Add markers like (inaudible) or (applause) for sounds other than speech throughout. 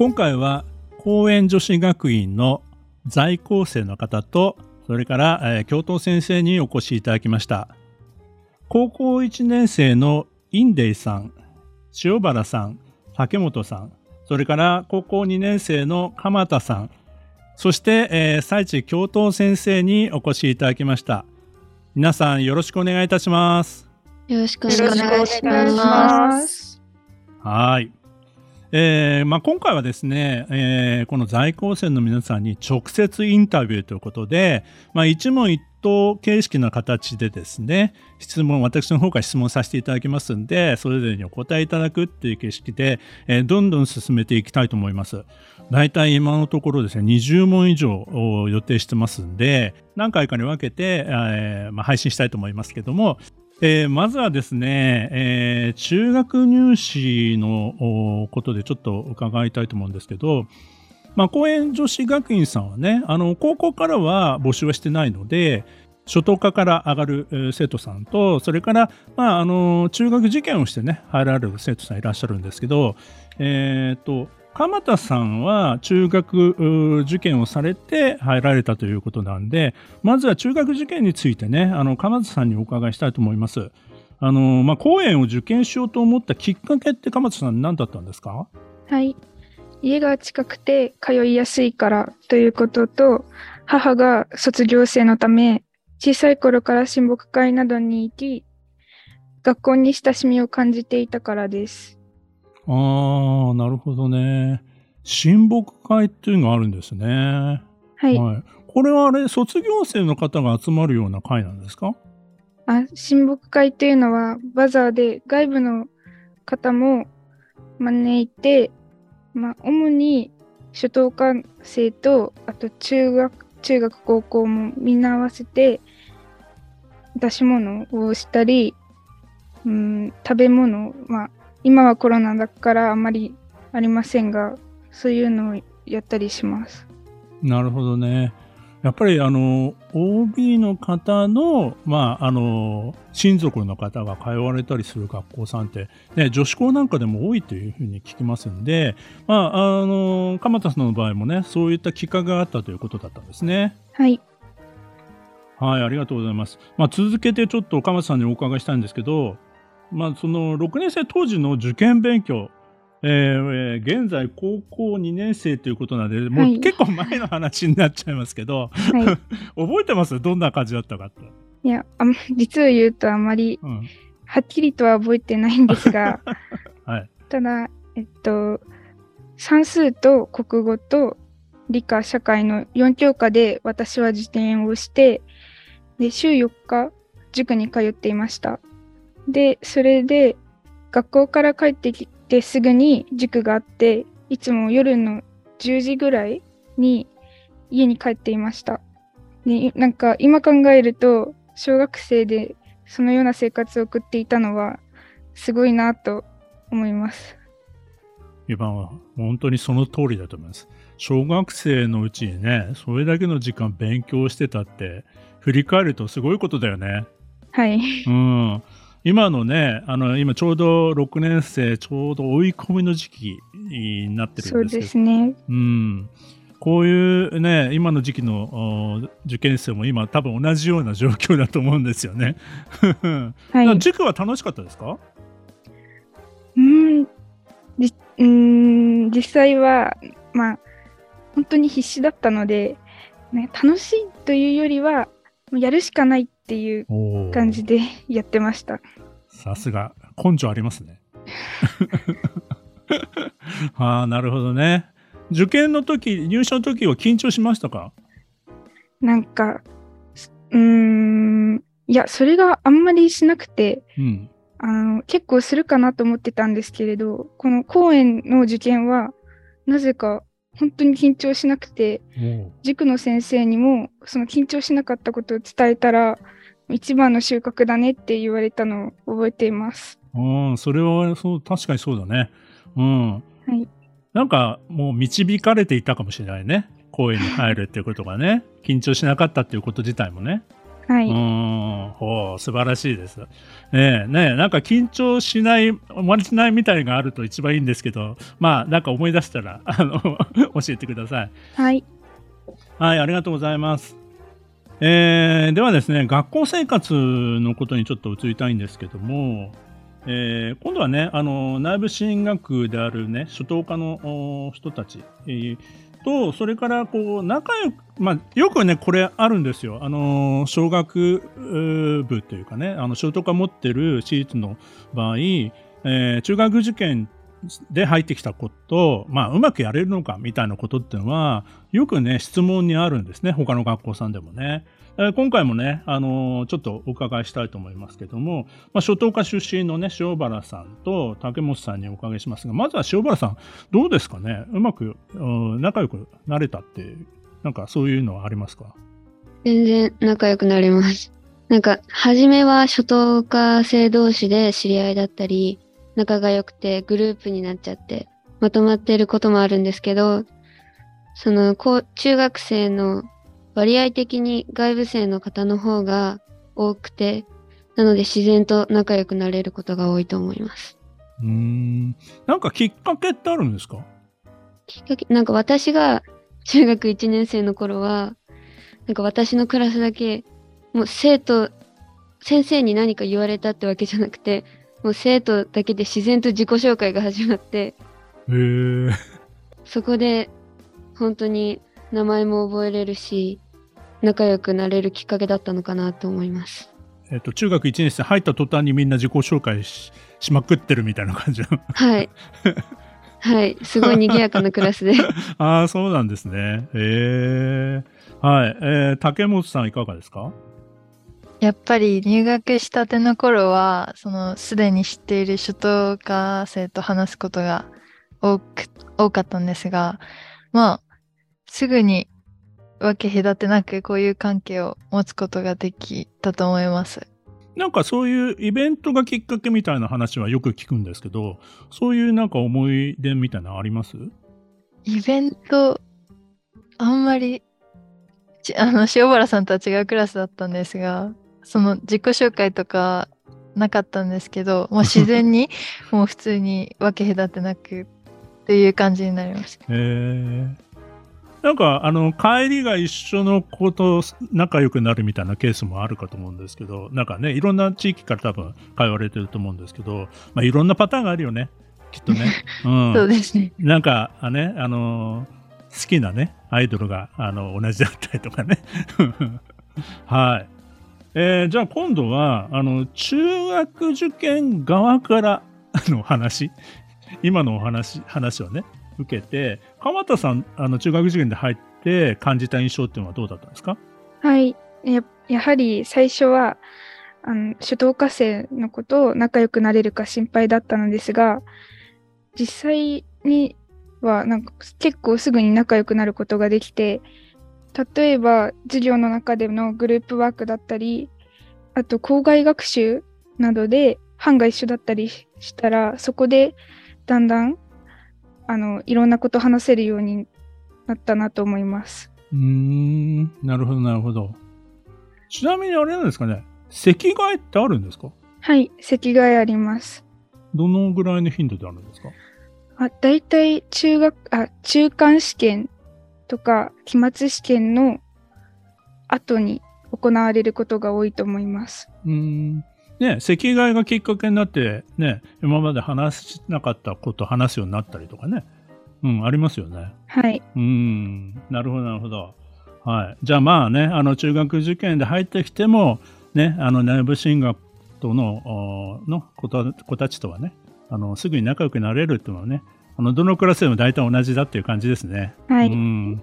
今回は公園女子学院の在校生の方とそれから、えー、教頭先生にお越しいただきました。高校1年生のインデイさん塩原さん竹本さんそれから高校2年生の鎌田さんそして、えー、最地教頭先生にお越しいただきました。皆さんよろしくお願いいたします。よろしくお願いします。はいえーまあ、今回はですね、えー、この在校生の皆さんに直接インタビューということで、まあ、一問一答形式の形でですね質問私の方から質問させていただきますんでそれぞれにお答えいただくっていう形式で、えー、どんどん進めていきたいと思います。大体今のところですね20問以上予定してますんで何回かに分けて、えーまあ、配信したいと思いますけどもえー、まずはですね、えー、中学入試のことでちょっと伺いたいと思うんですけど、まあ、公園女子学院さんはね、あの、高校からは募集はしてないので、初等科から上がる生徒さんと、それから、まあ、あの、中学受験をしてね、入られる生徒さんいらっしゃるんですけど、えっ、と、鎌田さんは中学受験をされて入られたということなんで、まずは中学受験についてね、あの、鎌田さんにお伺いしたいと思います。あの、まあ、公園を受験しようと思ったきっかけって鎌田さん何だったんですか？はい。家が近くて通いやすいからということと、母が卒業生のため、小さい頃から親睦会などに行き、学校に親しみを感じていたからです。ああ、なるほどね。親睦会っていうのがあるんですね。はい。はい、これはあれ、卒業生の方が集まるような会なんですか？あ、親睦会っていうのは、バザーで外部の方も招いて、まあ、主に初等科生と、あと中学、中学、高校もみんな合わせて、出し物をしたり、うん、食べ物、まあ、今はコロナだからあんまりありませんが、そういうのをやったりします。なるほどね。やっぱりあの OB の方の,、まあ、あの親族の方が通われたりする学校さんって、ね、女子校なんかでも多いというふうに聞きますんで、まあ、あの鎌田さんの場合もねそういったきっかけがあったということだったんですね。はい。はい、ありがとうございます。まあ、続けてちょっと鎌田さんにお伺いしたいんですけど、まあ、その6年生当時の受験勉強、えー、現在高校2年生ということなので、もう結構前の話になっちゃいますけど、はい、(laughs) 覚えてます？どんな感じだったかって。いや、あ実を言うとあまり、はっきりとは覚えてないんですが、(laughs) はい、ただ、えっと、算数と国語と理科、社会の4教科で私は受験をして、で週4日塾に通っていました。で、それで学校から帰ってきてすぐに塾があって、いつも夜の10時ぐらいに家に帰っていました。で、なんか今考えると、小学生でそのような生活を送っていたのはすごいなと思います。今は本当にその通りだと思います。小学生のうちにね、それだけの時間勉強してたって、振り返るとすごいことだよね。はい。うん。今のね、あの今ちょうど6年生、ちょうど追い込みの時期になってるんですけど、そうですね。うん。こういうね、今の時期の受験生も今多分同じような状況だと思うんですよね。(laughs) はい、塾は楽しかったですか？うんうん実際は、まあ、本当に必死だったので、ね、楽しいというよりは、やるしかないっていう感じで (laughs) やってました。さすが、根性ありますね。(laughs) ああ、なるほどね。受験の時、入試の時は緊張しましたか？なんか、うん、いや、それがあんまりしなくて、うん、あの結構するかなと思ってたんですけれど、この公演の受験は、なぜか本当に緊張しなくて、塾の先生にもその緊張しなかったことを伝えたら、一番の収穫だねって言われたのを覚えています。うん、それはそう確かにそうだね。うん。はい。なんかもう導かれていたかもしれないね。公演に入るっていうことがね。緊張しなかったっていうこと自体もね。はい。うん、ほう、素晴らしいです。ねえ、ねえ、なんか緊張しない、おまじないみたいがあると一番いいんですけど、まあ、なんか思い出したら、あの、(laughs) 教えてください。はい。はい、ありがとうございます。えー、ではですね、学校生活のことにちょっと移りたいんですけども、えー、今度はね、あの、内部進学であるね、初等科の人たち、えー、と、それからこう仲良く、まあ、よくね、これあるんですよ。あの、小学部というかね、あの、小等科持ってる私立の場合、えー、中学受験で入ってきたこと、まあ、うまくやれるのかみたいなことっていうのは、よくね、質問にあるんですね。他の学校さんでもね。え今回もね、あのー、ちょっとお伺いしたいと思いますけども、まあ、初等科出身のね、塩原さんと竹本さんにお伺いしますが、まずは塩原さん、どうですかね？うまく、うん、仲良くなれたって、なんかそういうのはありますか？全然仲良くなれます。なんか、初めは初等科生同士で知り合いだったり、仲が良くてグループになっちゃって、まとまっていることもあるんですけど、その、中学生の割合的に外部生の方の方が多くて、なので自然と仲良くなれることが多いと思います。うん。なんかきっかけってあるんですか？きっかけ、なんか私が中学1年生の頃は、なんか私のクラスだけ、もう生徒、先生に何か言われたってわけじゃなくて、もう生徒だけで自然と自己紹介が始まって、へそこで本当に名前も覚えれるし、仲良くなれるきっかけだったのかなと思います。えっと、中学1年生入った途端にみんな自己紹介ししまくってるみたいな感じはい。はい。すごい賑やかなクラスで。(laughs) ああ、そうなんですね。へえ。はい。えー、竹本さんいかがですか？やっぱり入学したての頃は、そのすでに知っている初等科生と話すことが多く多かったんですが、まあ、すぐに分け隔てなくこういう関係を持つことができたと思います。なんかそういうイベントがきっかけみたいな話はよく聞くんですけど、そういうなんか思い出みたいなのあります？イベント、あんまり、あの、塩原さんとは違うクラスだったんですが、その自己紹介とかなかったんですけど、(laughs) もう自然にもう普通に分け隔てなくっていう感じになりました。へえ。なんか、あの、帰りが一緒の子と仲良くなるみたいなケースもあるかと思うんですけど、なんかね、いろんな地域から多分通われてると思うんですけど、まあ、いろんなパターンがあるよね。きっとね。(laughs) うん。そうですね。なんか、あね、あの好きなね、アイドルが、あの、同じだったりとかね。(laughs) はい。えー、じゃあ今度は、あの、中学受験側から (laughs) の話、今のお話、話をね、受けて、川田さん、あの、中学受験で入って感じた印象っていうのはどうだったんですか？はい。ややはり最初は、あの、初等科生のことを仲良くなれるか心配だったのですが、実際には、なんか結構すぐに仲良くなることができて、例えば授業の中でのグループワークだったり、あと校外学習などで班が一緒だったりしたら、そこでだんだんあのいろんなこと話せるようになったなと思います。うん、なるほど、なるほど。ちなみにあれなんですかね、席替えってあるんですか？はい、席替えあります。どのぐらいの頻度であるんですか？あ、大体中学、あ、中間試験とか期末試験の後に行われることが多いと思います。うんね、席替えがきっかけになって、ね、今まで話しなかったこと話すようになったりとかね、うん、ありますよね。はい。うん、なるほど、なるほど。はい。じゃあまあね、あの、中学受験で入ってきても、ね、あの、内部進学との、の子たちとはね、あの、すぐに仲良くなれるっていうのはね、あの、どのクラスでも大体同じだっていう感じですね。はい。うん。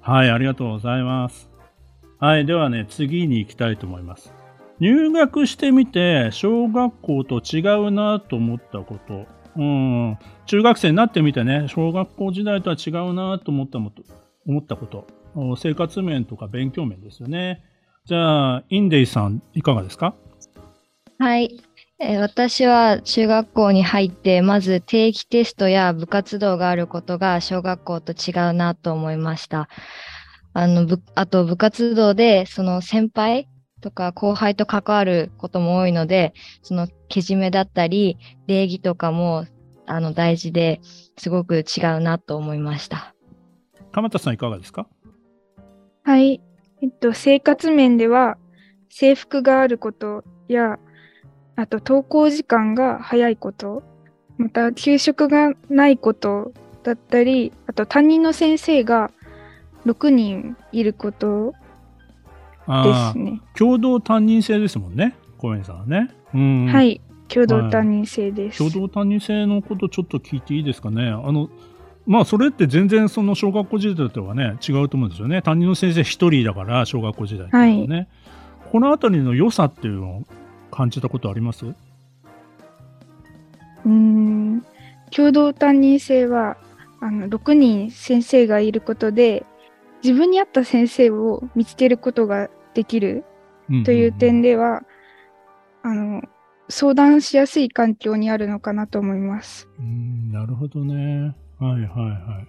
はい、ありがとうございます。はい、ではね、次に行きたいと思います。入学してみて、小学校と違うなと思ったこと。うん。中学生になってみてね、小学校時代とは違うなと思ったもと思ったこと。生活面とか勉強面ですよね。じゃあ、インデイさん、いかがですか？はい。え私は中学校に入って、まず定期テストや部活動があることが小学校と違うなと思いました。あの、あと部活動で、その先輩とか後輩と関わることも多いので、そのけじめだったり、礼儀とかもあの大事ですごく違うなと思いました。鎌田さんいかがですか？はい。えっと、生活面では制服があることやあと登校時間が早いこと、また給食がないことだったり、あと担任の先生が6人いることですね。共同担任制ですもんね、公園さんはね。うん、はい、共同担任制です、はい、共同担任制のことちょっと聞いていいですかね。あのまあそれって全然その小学校時代とはね違うと思うんですよね。担任の先生1人だから小学校時代ね。はい、この辺りの良さっていうのを感じたことあります？うん共同担任制はあの6人先生がいることで自分に合った先生を見つけることができるという点では、あの相談しやすい環境にあるのかなと思います。うんなるほどね。はいはいはい。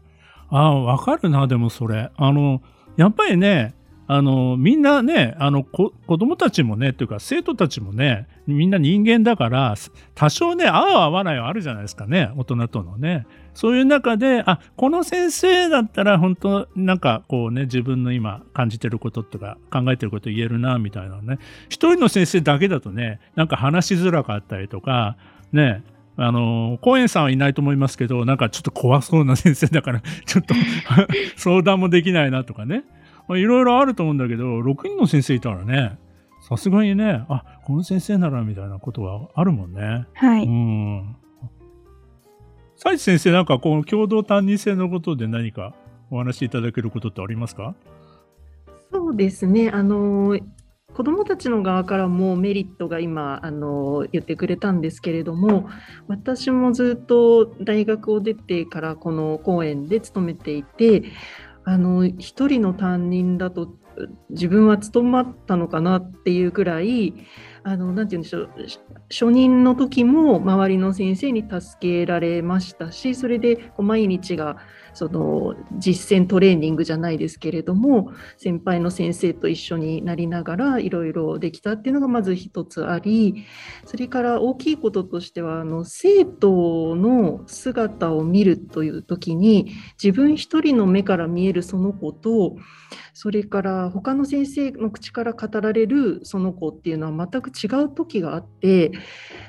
ああ、わかるな、でもそれ。あの、やっぱりね、あのみんなねあの子供たちもねというか生徒たちもねみんな人間だから多少ね合う合わないはあるじゃないですかね大人とのねそういう中であこの先生だったら本当なんかこうね自分の今感じてることとか考えてること言えるなみたいなね一人の先生だけだとねなんか話しづらかったりとかねあの、公園さんはいないと思いますけど、なんかちょっと怖そうな先生だから、ちょっと (laughs) 相談もできないなとかね。いろいろあると思うんだけど、6人の先生いたらね、さすがにね、あ、この先生ならみたいなことはあるもんね。はい。うん。佐治先生、なんかこの共同担任制のことで何かお話しいただけることってありますか？そうですね。あの、子どもたちの側からもメリットが今あの言ってくれたんですけれども私もずっと大学を出てからこの公園で勤めていてあの一人の担任だと自分は務まったのかなっていうくらいあのなて言うんでしょう。初任の時も周りの先生に助けられましたしそれでこう毎日がその実践トレーニングじゃないですけれども先輩の先生と一緒になりながらいろいろできたっていうのがまず一つありそれから大きいこととしてはあの生徒の姿を見るという時に自分一人の目から見えるその子とそれから他の先生の口から語られるその子っていうのは全く違う時があって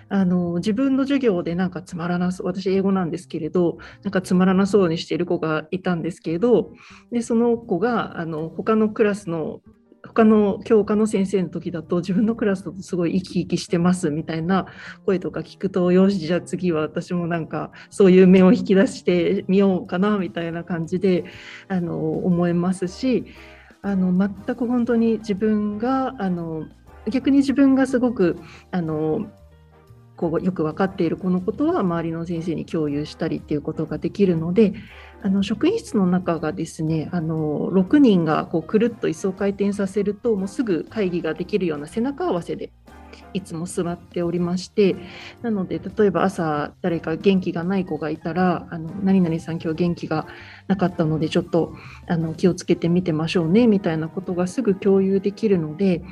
あの自分の授業でなんかつまらなそう私英語なんですけれどなんかつまらなそうにしている子がいたんですけれどでその子があの他のクラスの他の教科の先生の時だと自分のクラスだとすごい生き生きしてますみたいな声とか聞くとよしじゃあ次は私もなんかそういう目を引き出してみようかなみたいな感じであの思いますしあの全く本当に自分があの逆に自分がすごくあのこうよく分かっているこのことは周りの先生に共有したりっていうことができるのであの職員室の中がですねあの6人がこうくるっと椅子を回転させるともうすぐ会議ができるような背中合わせでいつも座っておりましてなので例えば朝誰か元気がない子がいたらあの何々さん今日元気がなかったのでちょっとあの気をつけてみてましょうねみたいなことがすぐ共有できるので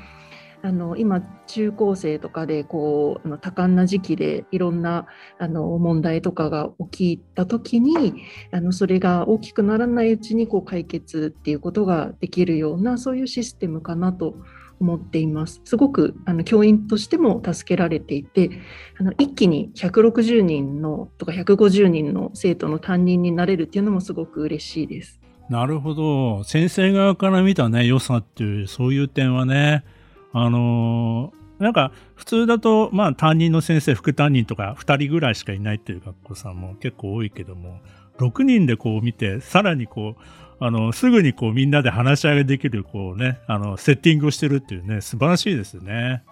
あの今中高生とかでこう多感な時期でいろんなあの問題とかが起きた時にあのそれが大きくならないうちにこう解決っていうことができるようなそういうシステムかなと思っています。すごくあの教員としても助けられていてあの一気に160人のとか150人の生徒の担任になれるっていうのもすごく嬉しいです。なるほど先生側から見たね良さっていうそういう点はねあのー、なんか普通だと、まあ担任の先生、副担任とか2人ぐらいしかいないっていう学校さんも結構多いけども、6人でこう見て、さらにこう、あの、すぐにこうみんなで話し合いができる、こうね、あの、セッティングをしてるっていうね、素晴らしいですね。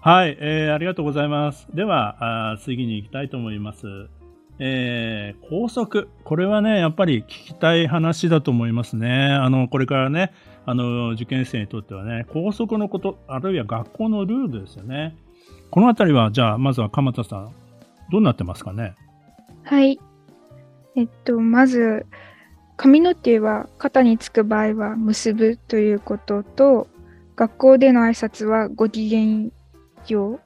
はい、えー、ありがとうございます。では、あ次に行きたいと思います。えー、校則。これはね、やっぱり聞きたい話だと思いますね。あの、これからね、あの、受験生にとってはね、校則のこと、あるいは学校のルールですよね。このあたりは、じゃあ、まずは鎌田さん、どうなってますかね？はい。えっと、まず、髪の毛は肩につく場合は結ぶということと、学校での挨拶はご機嫌よう。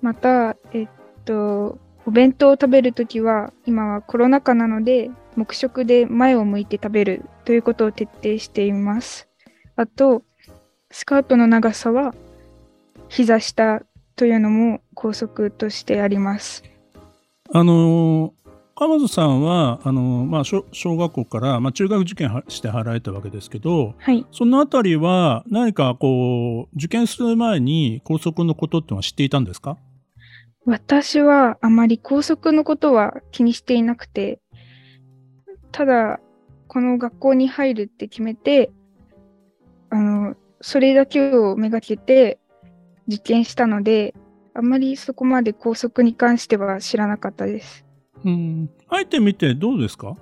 また、えっと、お弁当を食べるときは、今はコロナ禍なので、黙食で前を向いて食べるということを徹底しています。あと、スカートの長さは膝下というのも校則としてあります。あの鎌田さんはあの、まあ、小学校から、まあ、中学受験して払えたわけですけど、はい、そのあたりは何かこう受験する前に校則のことってのは知っていたんですか？私はあまり校則のことは気にしていなくてただこの学校に入るって決めてあのそれだけをめがけて受験したのであまりそこまで校則に関しては知らなかったです。うん。あえてみてどうですか？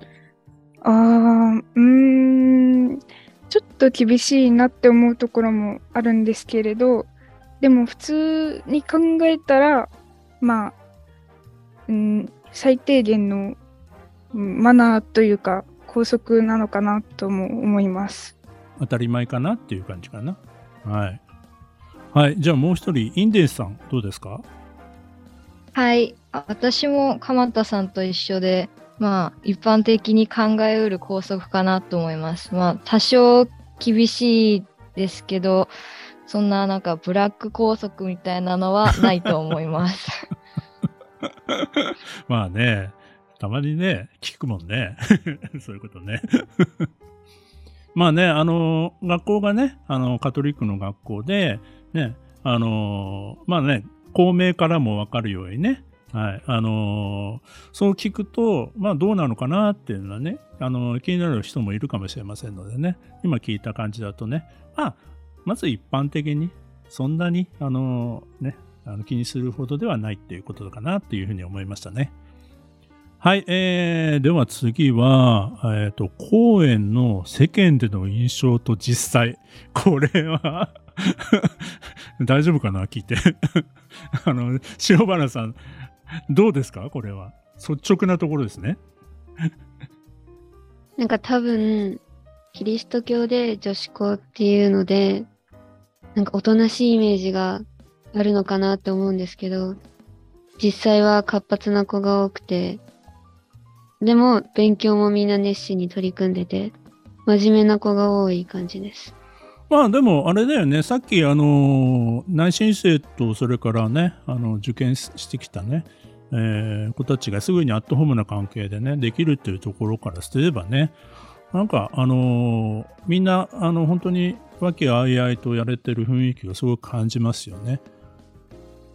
ああ、うん、ちょっと厳しいなって思うところもあるんですけれど、でも普通に考えたら、まあ、うん、最低限のマナーというか、校則なのかなとも思います。当たり前かなっていう感じかな。はい。はい。じゃあもう一人、インデンさん、どうですか？はい。私も鎌田さんと一緒で、まあ、一般的に考えうる校則かなと思います。まあ、多少厳しいですけど、そんななんかブラック校則みたいなのはないと思います。(laughs) まあね、たまにね、聞くもんね。(laughs) そういうことね。(laughs) まあね、あの、学校がね、あの、カトリックの学校で、ね、あの、まあね、公明からもわかるようにね、はい。あの、そう聞くと、まあどうなのかなっていうのはね、あの、気になる人もいるかもしれませんのでね、今聞いた感じだとね、まあ、まず一般的に、そんなに、あの、ね、あの気にするほどではないっていうことかなっていうふうに思いましたね。はい、えー、では次は、えっ、ー、と、公演の世間での印象と実際。これは (laughs) 大丈夫かな？聞いて (laughs) あの、塩原さん、どうですか？これは。率直なところですね。なんか多分、キリスト教で女子校っていうので、なんかおとなしいイメージがあるのかなって思うんですけど、実際は活発な子が多くて、でも勉強もみんな熱心に取り組んでて、真面目な子が多い感じです。まあでもあれだよね、さっきあの内申生とそれからね、あの受験してきたね、えー、子たちがすぐにアットホームな関係でね、できるっていうところからすればね、なんかあのみんなあの本当に和気あいあいとやれてる雰囲気をすごく感じますよね。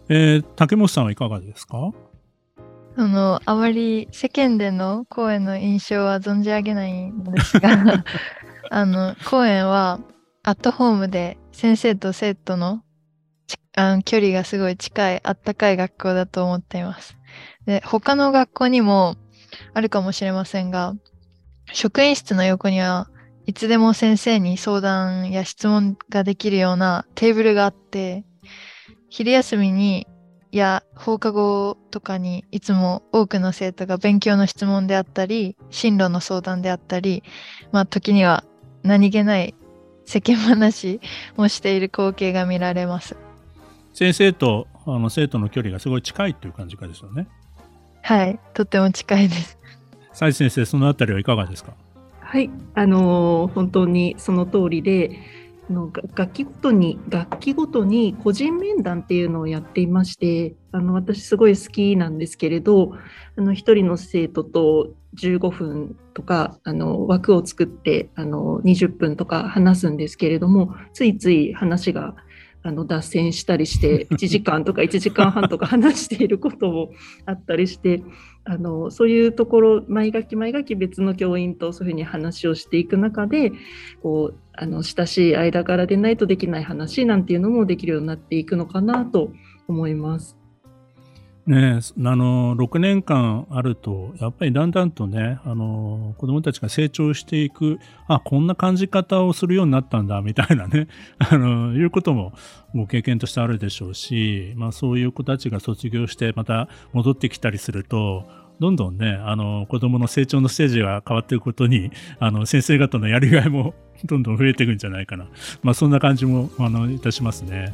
えー、竹本さんはいかがですか？あの、あまり世間での公演の印象は存じ上げないのですが、(laughs) あの、公演はアットホームで先生と生徒のあの距離がすごい近い、あったかい学校だと思っています。で、他の学校にもあるかもしれませんが、職員室の横にはいつでも先生に相談や質問ができるようなテーブルがあって、昼休みにや放課後とかにいつも多くの生徒が勉強の質問であったり、進路の相談であったり、まあ時には何気ない世間話 (laughs) もしている光景が見られます。先生とあの生徒の距離がすごい近いっていう感じかですよね。はい、とても近いです。斉先生、そのあたりはいかがですか？はい、あのー、本当にその通りで、の楽器ごとに楽器ごとに個人面談っていうのをやっていましてあの私すごい好きなんですけれどあの1人の生徒と15分とかあの枠を作ってあの20分とか話すんですけれどもついつい話があの脱線したりして (laughs) 1時間とか1時間半とか話していることもあったりしてあのそういうところ毎学期毎学期別の教員とそういうふうに話をしていく中でこうあの親しい間柄でないとできない話なんていうのもできるようになっていくのかなと思います。ねあの、6年間あると、やっぱりだんだんとね、あの、子供たちが成長していく、あ、こんな感じ方をするようになったんだ、みたいなね、(laughs) あの、いうこともご経験としてあるでしょうし、まあそういう子たちが卒業してまた戻ってきたりすると、どんどんね、あの、子供の成長のステージが変わっていくことに、あの、先生方のやりがいもどんどん増えていくんじゃないかな。まあそんな感じも、あの、いたしますね。